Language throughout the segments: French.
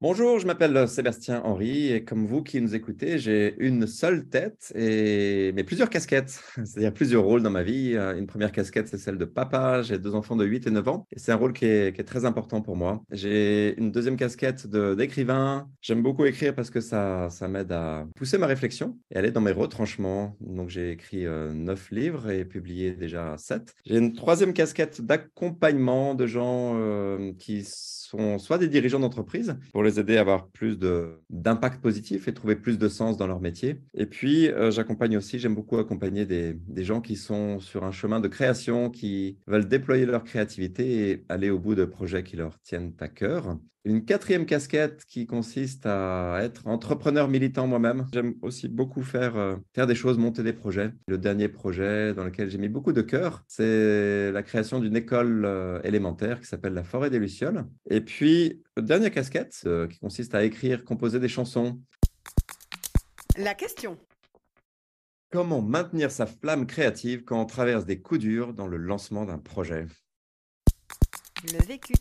Bonjour, je m'appelle Sébastien Henry et comme vous qui nous écoutez, j'ai une seule tête et mais plusieurs casquettes, c'est-à-dire plusieurs rôles dans ma vie. Euh, Une première casquette, c'est celle de papa. J'ai deux enfants de 8 et 9 ans et c'est un rôle qui est, très important pour moi. J'ai une deuxième casquette d'écrivain. J'aime beaucoup écrire parce que ça, ça m'aide à pousser ma réflexion et aller dans mes retranchements. Donc j'ai écrit euh, neuf livres et publié déjà sept. J'ai une troisième casquette d'accompagnement de gens euh, qui sont soit des dirigeants d'entreprise pour les aider à avoir plus d'impact positif et trouver plus de sens dans leur métier. Et puis, euh, j'accompagne aussi, j'aime beaucoup accompagner des, des gens qui sont sur un chemin de création, qui veulent déployer leur créativité et aller au bout de projets qui leur tiennent à cœur. Une quatrième casquette qui consiste à être entrepreneur militant moi-même. J'aime aussi beaucoup faire, euh, faire des choses, monter des projets. Le dernier projet dans lequel j'ai mis beaucoup de cœur, c'est la création d'une école euh, élémentaire qui s'appelle la Forêt des Lucioles. Et puis, dernière casquette euh, qui consiste à écrire, composer des chansons. La question. Comment maintenir sa flamme créative quand on traverse des coups durs dans le lancement d'un projet? Le vécu.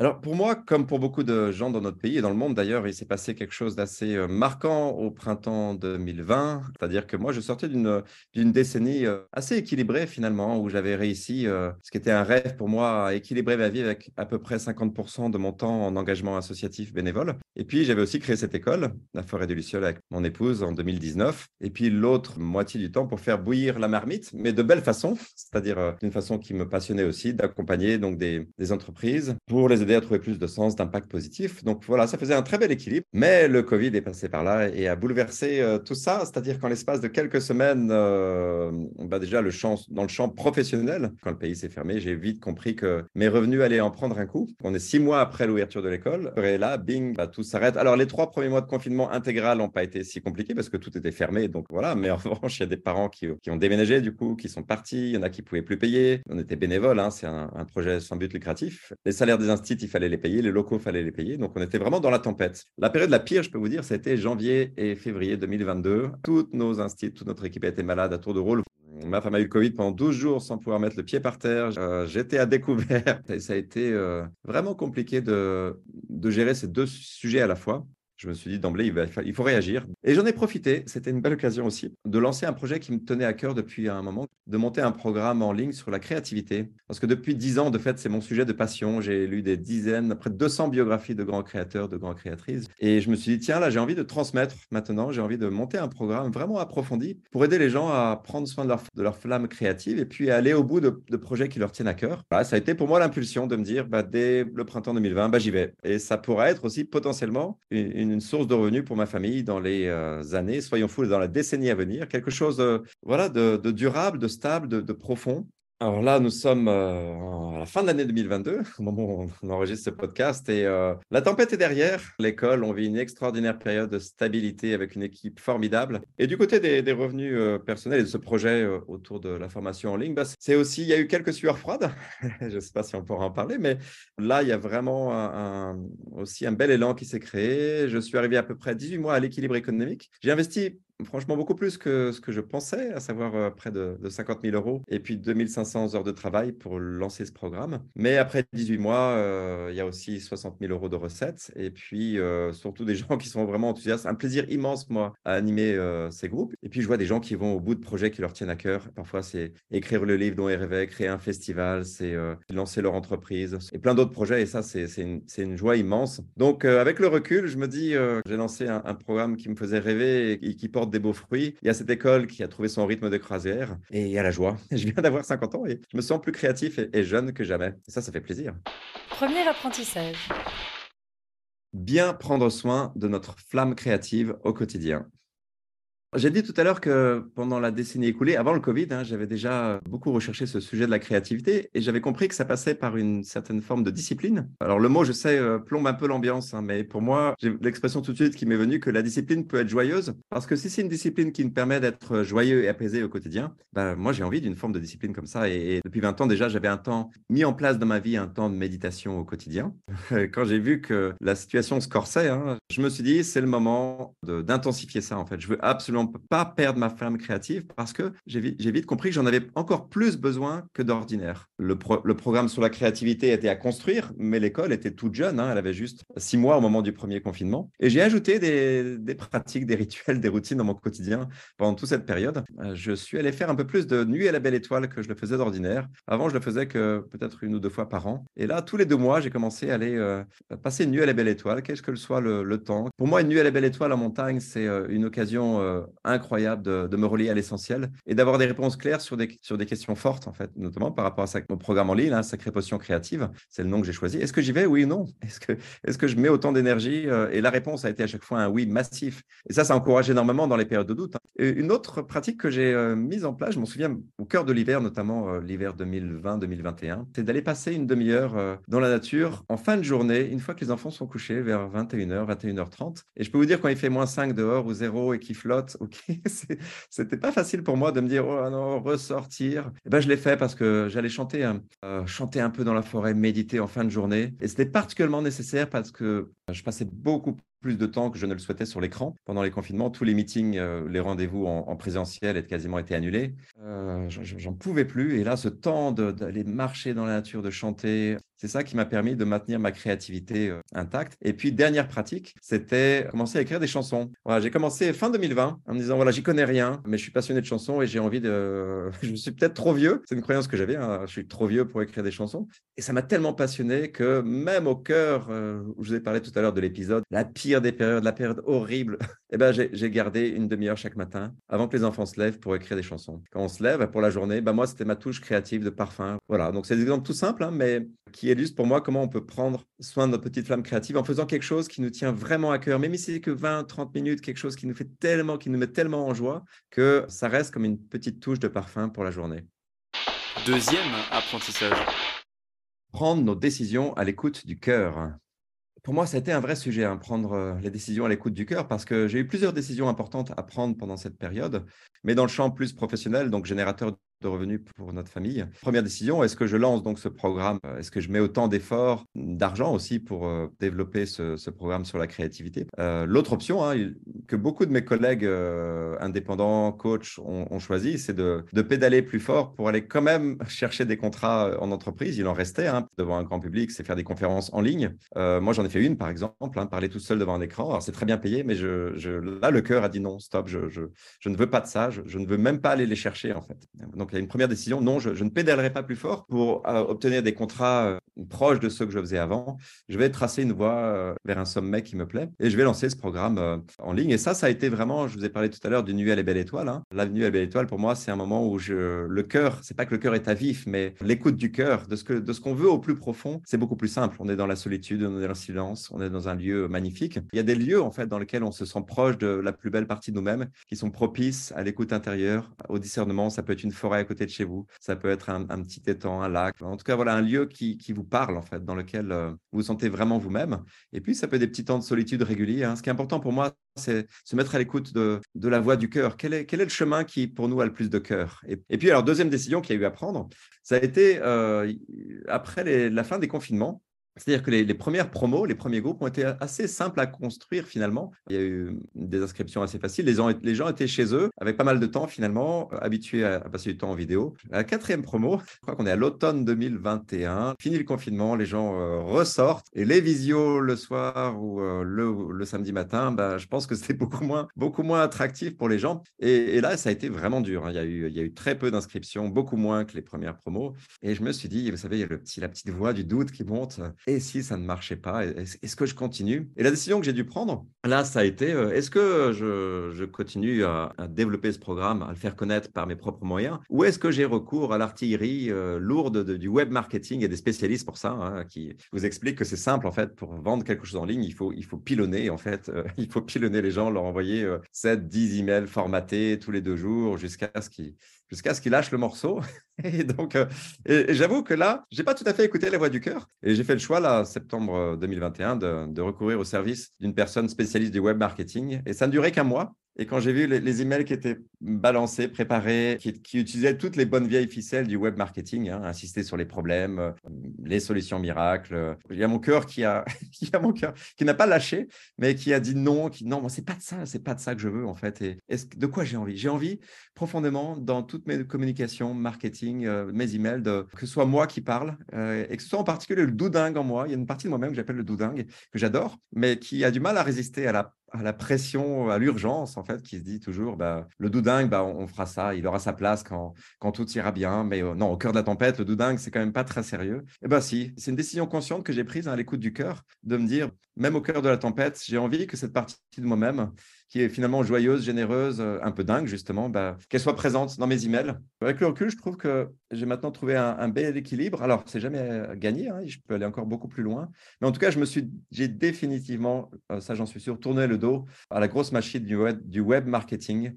Alors pour moi, comme pour beaucoup de gens dans notre pays et dans le monde d'ailleurs, il s'est passé quelque chose d'assez euh, marquant au printemps 2020. C'est-à-dire que moi, je sortais d'une décennie euh, assez équilibrée finalement, où j'avais réussi, euh, ce qui était un rêve pour moi, à équilibrer ma vie avec à peu près 50% de mon temps en engagement associatif bénévole. Et puis j'avais aussi créé cette école, la Forêt des Lucioles, avec mon épouse en 2019. Et puis l'autre moitié du temps pour faire bouillir la marmite, mais de belle façon, c'est-à-dire d'une façon qui me passionnait aussi, d'accompagner donc des, des entreprises pour les aider à trouver plus de sens, d'impact positif. Donc voilà, ça faisait un très bel équilibre. Mais le Covid est passé par là et a bouleversé euh, tout ça, c'est-à-dire qu'en l'espace de quelques semaines, euh, bah déjà le champ, dans le champ professionnel, quand le pays s'est fermé, j'ai vite compris que mes revenus allaient en prendre un coup. On est six mois après l'ouverture de l'école et là, bing, bah, tout s'arrête. Alors les trois premiers mois de confinement intégral n'ont pas été si compliqués parce que tout était fermé, donc voilà. Mais en revanche, il y a des parents qui, qui ont déménagé du coup, qui sont partis. Il y en a qui pouvaient plus payer. On était bénévoles, hein, c'est un, un projet sans but lucratif. Les salaires des instituts, il fallait les payer, les locaux, fallait les payer. Donc on était vraiment dans la tempête. La période la pire, je peux vous dire, été janvier et février 2022. Toutes nos instituts, toute notre équipe a été malade à tour de rôle. Ma femme a eu le Covid pendant 12 jours sans pouvoir mettre le pied par terre. Euh, J'étais à découvert. Et ça a été euh, vraiment compliqué de, de gérer ces deux sujets à la fois. Je me suis dit d'emblée, il, faut réagir. Et j'en ai profité, c'était une belle occasion aussi, de lancer un projet qui me tenait à cœur depuis un moment, de monter un programme en ligne sur la créativité. Parce que depuis 10 ans, de fait, c'est mon sujet de passion. J'ai lu des dizaines, près de 200 biographies de grands créateurs, de grandes créatrices. Et je me suis dit, tiens, là, j'ai envie de transmettre maintenant, j'ai envie de monter un programme vraiment approfondi pour aider les gens à prendre soin de leur, flamme créative et puis aller au bout de, projets qui leur tiennent à cœur. Ça a été pour moi l'impulsion de me dire, bah, dès le printemps 2020, bah, j'y vais. Et ça pourra être aussi potentiellement une source de revenus pour ma famille dans les euh, années, soyons fous, dans la décennie à venir. Quelque chose euh, voilà, de, durable, de stable, de profond. Alors là, nous sommes euh, à la fin de l'année 2022, au moment où on enregistre ce podcast, et euh, la tempête est derrière. L'école, on vit une extraordinaire période de stabilité avec une équipe formidable. Et du côté des, revenus euh, personnels et de ce projet autour de la formation en ligne, bah, c'est aussi, il y a eu quelques sueurs froides. Je ne sais pas si on pourra en parler, mais là, il y a vraiment aussi un bel élan qui s'est créé. Je suis arrivé à peu près 18 mois à l'équilibre économique. J'ai investi franchement beaucoup plus que ce que je pensais, à savoir euh, près de, de 50 000 euros et puis 2500 heures de travail pour lancer ce programme. Mais après 18 mois, euh, il y a aussi 60 000 euros de recettes et puis euh, surtout des gens qui sont vraiment enthousiastes. Un plaisir immense, moi, à animer ces groupes. Et puis je vois des gens qui vont au bout de projets qui leur tiennent à cœur. Parfois, c'est écrire le livre dont ils rêvaient, créer un festival, c'est lancer leur entreprise et plein d'autres projets. Et ça, c'est une, joie immense. Donc, avec le recul, je me dis, j'ai lancé un, programme qui me faisait rêver et qui porte des beaux fruits. Il y a cette école qui a trouvé son rythme de croisière et il y a la joie. Je viens d'avoir 50 ans et je me sens plus créatif et, et jeune que jamais. Et ça, ça fait plaisir. Premier apprentissage. Bien prendre soin de notre flamme créative au quotidien. J'ai dit tout à l'heure que pendant la décennie écoulée, avant le Covid, hein, j'avais déjà beaucoup recherché ce sujet de la créativité et j'avais compris que ça passait par une certaine forme de discipline. Alors le mot, je sais, euh, plombe un peu l'ambiance, hein, mais pour moi, j'ai l'expression tout de suite qui m'est venue que la discipline peut être joyeuse parce que si c'est une discipline qui me permet d'être joyeux et apaisé au quotidien, bah, moi j'ai envie d'une forme de discipline comme ça. Et, depuis 20 ans déjà, j'avais un temps mis en place dans ma vie, un temps de méditation au quotidien. Quand j'ai vu que la situation se corsait, hein, je me suis dit, c'est le moment d'intensifier ça en fait. Je veux absolument pas perdre ma flamme créative parce que j'ai vite, compris que j'en avais encore plus besoin que d'ordinaire. Le, programme sur la créativité était à construire, mais l'école était toute jeune. Hein, elle avait juste six mois au moment du premier confinement. Et j'ai ajouté des, pratiques, des rituels, des routines dans mon quotidien pendant toute cette période. Euh, je suis allé faire un peu plus de nuit à la belle étoile que je le faisais d'ordinaire. Avant, je le faisais que peut-être une ou deux fois par an. Et là, tous les deux mois, j'ai commencé à aller euh, passer une nuit à la belle étoile, quel que soit le, temps. Pour moi, une nuit à la belle étoile en montagne, c'est euh, une occasion incroyable de, me relier à l'essentiel et d'avoir des réponses claires sur des, sur des questions fortes, en fait, notamment par rapport à mon programme en ligne, hein, Sacrée Potion Créative. C'est le nom que j'ai choisi. Est-ce que j'y vais Oui ou non? Est-ce que, est que je mets autant d'énergie euh, Et la réponse a été à chaque fois un oui massif. Et ça, ça encourage énormément dans les périodes de doute. Hein. une autre pratique que j'ai euh, mise en place, je m'en souviens au cœur de l'hiver, notamment euh, l'hiver 2020-2021, c'est d'aller passer une demi-heure dans la nature en fin de journée, une fois que les enfants sont couchés, vers 21h, 21h30. Et je peux vous dire, quand il fait moins 5 dehors ou zéro et qu'il flotte, ok, c'était pas facile pour moi de me dire oh non ressortir. Et eh ben je l'ai fait parce que j'allais chanter un, euh, chanter un peu dans la forêt, méditer en fin de journée. Et c'était particulièrement nécessaire parce que je passais beaucoup plus de temps que je ne le souhaitais sur l'écran. Pendant les confinements, tous les meetings, euh, les rendez-vous en, présentiel étaient quasiment été annulés. Euh, J'en pouvais plus. Et là, ce temps d'aller marcher dans la nature, de chanter, c'est ça qui m'a permis de maintenir ma créativité euh, intacte. Et puis, dernière pratique, c'était commencer à écrire des chansons. Voilà, j'ai commencé fin 2020 en me disant, voilà, j'y connais rien, mais je suis passionné de chansons et j'ai envie de... je suis peut-être trop vieux. C'est une croyance que j'avais. Hein. Je suis trop vieux pour écrire des chansons. Et ça m'a tellement passionné que même au cœur, euh, où je vous ai parlé tout à l'heure de l'épisode, la pire des périodes, la période horrible, eh ben, j'ai gardé une demi-heure chaque matin avant que les enfants se lèvent pour écrire des chansons. Quand on se lève pour la journée, ben, moi, c'était ma touche créative de parfum. Voilà, donc c'est des exemples tout simples, hein, mais qui illustre pour moi comment on peut prendre soin de notre petite flamme créative en faisant quelque chose qui nous tient vraiment à cœur, même si c'est que 20, 30 minutes, quelque chose qui nous fait tellement, qui nous met tellement en joie que ça reste comme une petite touche de parfum pour la journée. Deuxième apprentissage. Prendre nos décisions à l'écoute du cœur. Pour moi, ça a été un vrai sujet, hein, prendre euh, les décisions à l'écoute du cœur, parce que j'ai eu plusieurs décisions importantes à prendre pendant cette période, mais dans le champ plus professionnel, donc générateur de revenus pour notre famille. Première décision, est-ce que je lance donc ce programme? Est-ce que je mets autant d'efforts, d'argent aussi pour euh, développer ce, programme sur la créativité? Euh, L'autre option hein, que beaucoup de mes collègues euh, indépendants, coachs ont, choisi, c'est de, pédaler plus fort pour aller quand même chercher des contrats en entreprise. Il en restait hein, devant un grand public, c'est faire des conférences en ligne. moi, j'en ai fait une, par exemple, hein, parler tout seul devant un écran. Alors, c'est très bien payé, mais je, là, le cœur a dit non, stop, je, je, ne veux pas de ça, je, ne veux même pas aller les chercher, en fait. Donc, donc, il y a une première décision. Non, je, ne pédalerai pas plus fort pour euh, obtenir des contrats euh, proches de ceux que je faisais avant. Je vais tracer une voie euh, vers un sommet qui me plaît et je vais lancer ce programme en ligne. Et ça, ça a été vraiment, je vous ai parlé tout à l'heure du Nuit à la Belle Étoile. Hein. La Nuit à Belle Étoile, pour moi, c'est un moment où je, le cœur, c'est pas que le cœur est à vif, mais l'écoute du cœur, de ce que de ce qu'on veut au plus profond, c'est beaucoup plus simple. On est dans la solitude, on est dans le silence, on est dans un lieu magnifique. Il y a des lieux, en fait, dans lesquels on se sent proche de la plus belle partie de nous-mêmes, qui sont propices à l'écoute intérieure, au discernement. Ça peut être une forêt à côté de chez vous. Ça peut être un, petit étang, un lac. En tout cas, voilà, un lieu qui, vous parle, en fait, dans lequel euh, vous vous sentez vraiment vous-même. Et puis, ça peut être des petits temps de solitude réguliers. Hein. Ce qui est important pour moi, c'est se mettre à l'écoute de, la voix du cœur. Quel est, quel est le chemin qui, pour nous, a le plus de cœur? Et, puis, alors, deuxième décision qu'il y a eu à prendre, ça a été euh, après la fin des confinements. C'est-à-dire que les, premières promos, les premiers groupes ont été assez simples à construire finalement. Il y a eu des inscriptions assez faciles. Les gens, les gens étaient chez eux avec pas mal de temps finalement, euh, habitués à, passer du temps en vidéo. La quatrième promo, je crois qu'on est à l'automne 2021. Fini le confinement, les gens euh, ressortent et les visios le soir ou euh, le, samedi matin, bah, je pense que c'était beaucoup moins, beaucoup moins attractif pour les gens. Et, là, ça a été vraiment dur. Hein. Il, y a eu, très peu d'inscriptions, beaucoup moins que les premières promos. Et je me suis dit, vous savez, il y a la petite voix du doute qui monte. Et si ça ne marchait pas, est-ce que je continue? Et la décision que j'ai dû prendre, là, ça a été, euh, est-ce que je, continue à, développer ce programme, à le faire connaître par mes propres moyens, ou est-ce que j'ai recours à l'artillerie euh, lourde du web marketing et des spécialistes pour ça, hein, qui vous expliquent que c'est simple, en fait, pour vendre quelque chose en ligne, il faut, il faut pilonner, en fait, euh, il faut pilonner les gens, leur envoyer 7, 10 emails formatés tous les deux jours jusqu'à ce qu'ils jusqu'à ce qu'il lâche le morceau. Et donc, euh, et, j'avoue que là, j'ai pas tout à fait écouté la voix du cœur. Et j'ai fait le choix, là, septembre 2021, de, de recourir au service d'une personne spécialiste du web marketing. Et ça ne durait qu'un mois. Et quand j'ai vu les, emails qui étaient balancés, préparés, qui, utilisaient toutes les bonnes vieilles ficelles du web marketing, hein, insister sur les problèmes, euh, les solutions miracles, il y a mon cœur qui a, il a mon cœur qui n'a pas lâché, mais qui a dit non, qui non, moi c'est pas de ça, c'est pas de ça que je veux en fait. Et de quoi j'ai envie? J'ai envie profondément dans toutes mes communications, marketing, euh, mes emails, que ce soit moi qui parle euh, et que ce soit en particulier le doudingue en moi. Il y a une partie de moi-même que j'appelle le doudingue que j'adore, mais qui a du mal à résister à la à la pression, à l'urgence, en fait, qui se dit toujours, bah, le doudingue, bah, on, fera ça, il aura sa place quand, quand tout ira bien. Mais euh, non, au cœur de la tempête, le doudingue, c'est quand même pas très sérieux. Eh bien si, c'est une décision consciente que j'ai prise à l'écoute du cœur, de me dire, même au cœur de la tempête, j'ai envie que cette partie de moi-même, qui est finalement joyeuse, généreuse, euh, un peu dingue justement, bah, qu'elle soit présente dans mes emails. Avec le recul, je trouve que j'ai maintenant trouvé un, bel équilibre. Alors, c'est jamais euh, gagné, hein, je peux aller encore beaucoup plus loin. Mais en tout cas, je me suis, j'ai définitivement, euh, ça j'en suis sûr, tourné le dos à la grosse machine du web, marketing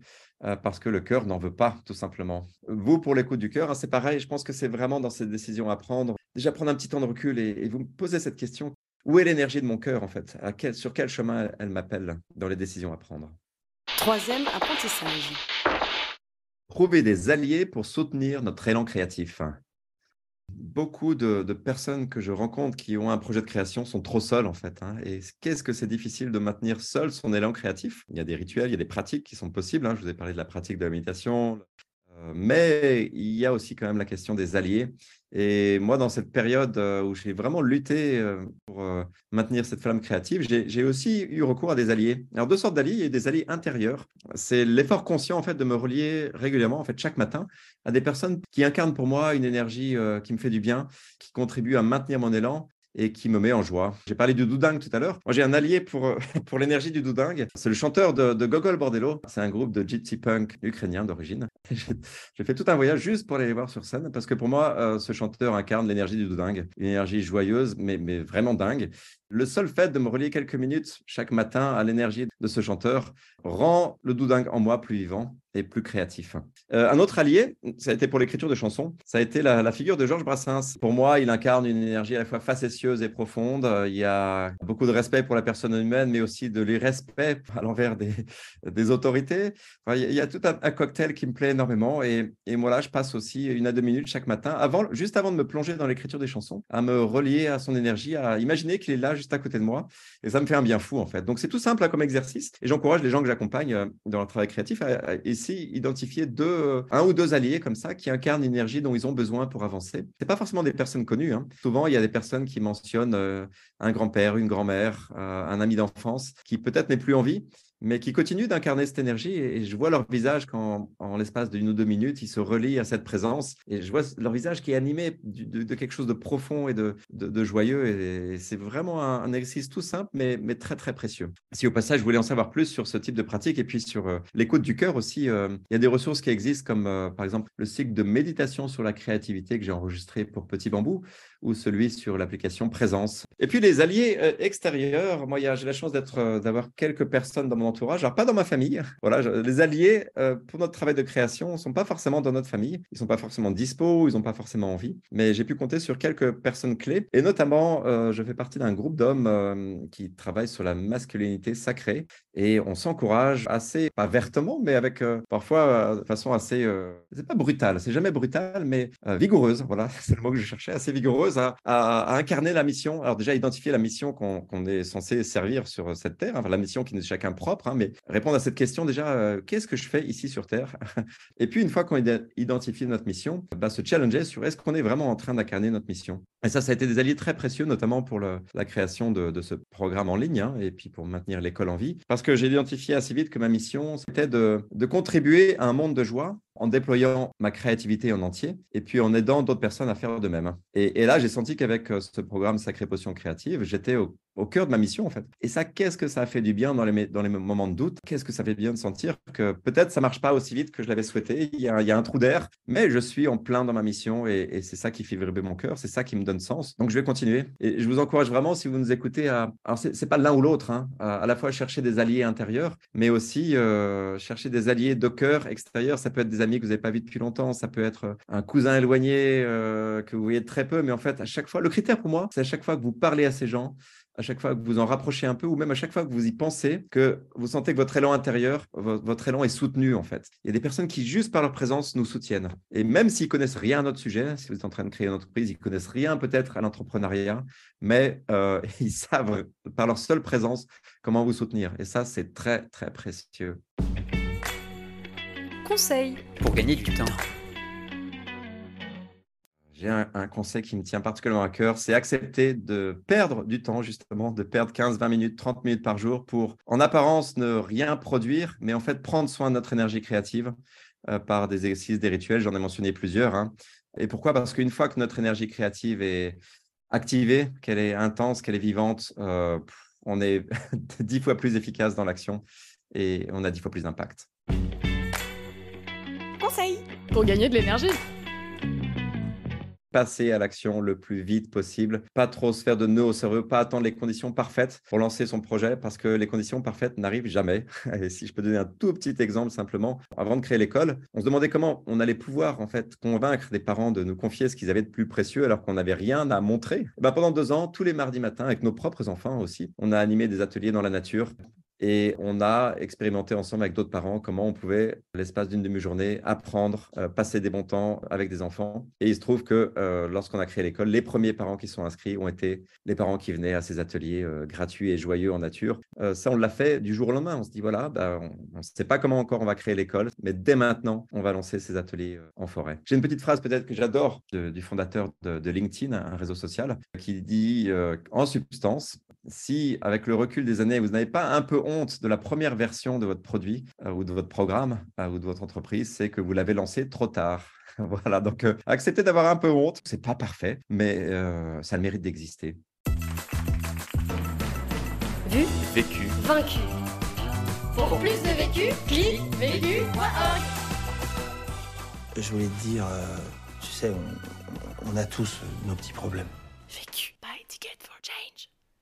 parce que le cœur n'en veut pas, tout simplement. Vous, pour l'écoute du cœur, hein, c'est pareil. Je pense que c'est vraiment dans ces décisions à prendre. Déjà, prendre un petit temps de recul et vous me posez cette question où est l'énergie de mon cœur, en fait? Sur quel chemin elle m'appelle dans les décisions à prendre? Troisième apprentissage. Trouver des alliés pour soutenir notre élan créatif. Beaucoup de, personnes que je rencontre qui ont un projet de création sont trop seules, en fait. Hein. Et qu'est-ce que c'est difficile de maintenir seul son élan créatif? Il y a des rituels, il y a des pratiques qui sont possibles. Hein. Je vous ai parlé de la pratique de la méditation, mais il y a aussi quand même la question des alliés. Et moi, dans cette période euh, où j'ai vraiment lutté euh, pour maintenir cette flamme créative, j'ai aussi eu recours à des alliés. Alors, deux sortes d'alliés. Il y a des alliés intérieurs. C'est l'effort conscient, en fait, de me relier régulièrement, en fait, chaque matin, à des personnes qui incarnent pour moi une énergie qui me fait du bien, qui contribuent à maintenir mon élan et qui me met en joie. J'ai parlé du doudingue tout à l'heure. Moi, j'ai un allié pour, pour l'énergie du doudingue. C'est le chanteur de, de, Gogol Bordello. C'est un groupe de gypsy punk ukrainien d'origine. J'ai fait tout un voyage juste pour aller les voir sur scène parce que pour moi, euh, ce chanteur incarne l'énergie du doudingue. Une énergie joyeuse, mais, mais vraiment dingue. Le seul fait de me relier quelques minutes chaque matin à l'énergie de ce chanteur rend le doudingue en moi plus vivant et plus créatif. Euh, un autre allié, ça a été pour l'écriture de chansons, ça a été la, figure de Georges Brassens. Pour moi, il incarne une énergie à la fois facétieuse et profonde. Il y a beaucoup de respect pour la personne humaine, mais aussi de l'irrespect à l'envers des, autorités. il y a tout un, cocktail qui me plaît énormément. Et, moi, là, je passe aussi une à deux minutes chaque matin, juste avant de me plonger dans l'écriture des chansons, à me relier à son énergie, à imaginer qu'il est là juste à côté de moi. Et ça me fait un bien fou, en fait. Donc, c'est tout simple hein, comme exercice. Et j'encourage les gens que j'accompagne euh, dans leur travail créatif à, ici identifier deux, euh, un ou deux alliés comme ça qui incarnent l'énergie dont ils ont besoin pour avancer. C'est pas forcément des personnes connues. Hein. Souvent, il y a des personnes qui mentionnent euh, un grand-père, une grand-mère, un ami d'enfance qui peut-être n'est plus en vie, mais qui continuent d'incarner cette énergie. Et je vois leur visage quand, en l'espace d'une ou deux minutes, ils se relient à cette présence. Et je vois leur visage qui est animé de, quelque chose de profond et de, de joyeux. Et c'est vraiment un, exercice tout simple, mais, mais, très, très précieux. Si au passage, vous voulez en savoir plus sur ce type de pratique et puis sur euh, l'écoute du cœur aussi, euh, il y a des ressources qui existent, comme euh, par exemple le cycle de méditation sur la créativité que j'ai enregistré pour Petit Bambou ou celui sur l'application Présence. Et puis les alliés extérieurs, moi j'ai la chance d'avoir quelques personnes dans mon entourage, alors pas dans ma famille. Voilà, les alliés euh, pour notre travail de création ne sont pas forcément dans notre famille. Ils sont pas forcément dispo, ils n'ont pas forcément envie. Mais j'ai pu compter sur quelques personnes clés. Et notamment, euh, je fais partie d'un groupe d'hommes euh, qui travaillent sur la masculinité sacrée. Et on s'encourage assez, pas vertement, mais avec parfois de façon assez, c'est pas brutale, c'est jamais brutal, mais vigoureuse. Voilà, c'est le mot que je cherchais, assez vigoureuse à, incarner la mission. Alors déjà identifier la mission qu'on est censé servir sur cette terre, enfin, la mission qui est chacun propre Hein, mais répondre à cette question déjà, euh, qu'est-ce que je fais ici sur Terre? Et puis, une fois qu'on a identifié notre mission, bah, se challenger sur est-ce qu'on est vraiment en train d'incarner notre mission? Et ça, ça a été des alliés très précieux, notamment pour la création de, ce programme en ligne hein, et puis pour maintenir l'école en vie. Parce que j'ai identifié assez vite que ma mission, c'était de, de contribuer à un monde de joie en déployant ma créativité en entier et puis en aidant d'autres personnes à faire de même. Et, là, j'ai senti qu'avec euh, ce programme Sacré Potion Créative, j'étais au cœur de ma mission en fait. Et ça, qu'est-ce que ça a fait du bien dans les, dans les moments de doute? Qu'est-ce que ça fait bien de sentir que peut-être ça marche pas aussi vite que je l'avais souhaité, il y, a, il y, a, un trou d'air, mais je suis en plein dans ma mission et, c'est ça qui fait vibrer mon cœur, c'est ça qui me donne sens. Donc je vais continuer et je vous encourage vraiment, si vous nous écoutez, à... Alors c'est pas l'un ou l'autre, hein, à, la fois chercher des alliés intérieurs, mais aussi euh, chercher des alliés de cœur extérieur. Ça peut être des amis que vous n'avez pas vus depuis longtemps, ça peut être un cousin éloigné euh, que vous voyez très peu, mais en fait, à chaque fois, le critère pour moi, c'est à chaque fois que vous parlez à ces gens, à chaque fois que vous en rapprochez un peu, ou même à chaque fois que vous y pensez, que vous sentez que votre élan intérieur, votre élan est soutenu en fait. Il y a des personnes qui, juste par leur présence, nous soutiennent. Et même s'ils connaissent rien à notre sujet, si vous êtes en train de créer une entreprise, ils connaissent rien peut-être à l'entrepreneuriat, mais euh, ils savent par leur seule présence comment vous soutenir. Et ça, c'est très, très précieux. Conseil pour gagner du temps j'ai un, conseil qui me tient particulièrement à cœur, c'est accepter de perdre du temps, justement, de perdre 15, 20 minutes, 30 minutes par jour pour, en apparence, ne rien produire, mais en fait prendre soin de notre énergie créative euh, par des exercices, des rituels. J'en ai mentionné plusieurs. Hein. Et pourquoi? Parce qu'une fois que notre énergie créative est activée, qu'elle est intense, qu'elle est vivante, euh, on est dix fois plus efficace dans l'action et on a dix fois plus d'impact. Pour gagner de l'énergie passer à l'action le plus vite possible, pas trop se faire de nœuds au cerveau, pas attendre les conditions parfaites pour lancer son projet parce que les conditions parfaites n'arrivent jamais. Et si je peux donner un tout petit exemple simplement, avant de créer l'école, on se demandait comment on allait pouvoir en fait convaincre des parents de nous confier ce qu'ils avaient de plus précieux alors qu'on n'avait rien à montrer. Et ben pendant deux ans, tous les mardis matins, avec nos propres enfants aussi, on a animé des ateliers dans la nature et on a expérimenté ensemble avec d'autres parents comment on pouvait, l'espace d'une demi-journée, apprendre, euh, passer des bons temps avec des enfants. Et il se trouve que euh, lorsqu'on a créé l'école, les premiers parents qui sont inscrits ont été les parents qui venaient à ces ateliers euh, gratuits et joyeux en nature. ça, on l'a fait du jour au lendemain. On se dit, voilà, bah, on ne sait pas comment encore on va créer l'école, mais dès maintenant, on va lancer ces ateliers en forêt. J'ai une petite phrase peut-être que j'adore du fondateur de, de, LinkedIn, un réseau social, qui dit en substance, si avec le recul des années, vous n'avez pas un peu honte de la première version de votre produit euh, ou de votre programme euh, ou de votre entreprise, c'est que vous l'avez lancé trop tard. voilà, donc euh, acceptez d'avoir un peu honte. C'est pas parfait, mais ça a le mérite d'exister. Vu, vécu, vaincu. Pour plus de vécu, clique vécu.org. Je voulais te dire, tu sais, on, on a tous nos petits problèmes. Vécu. Buy ticket for change.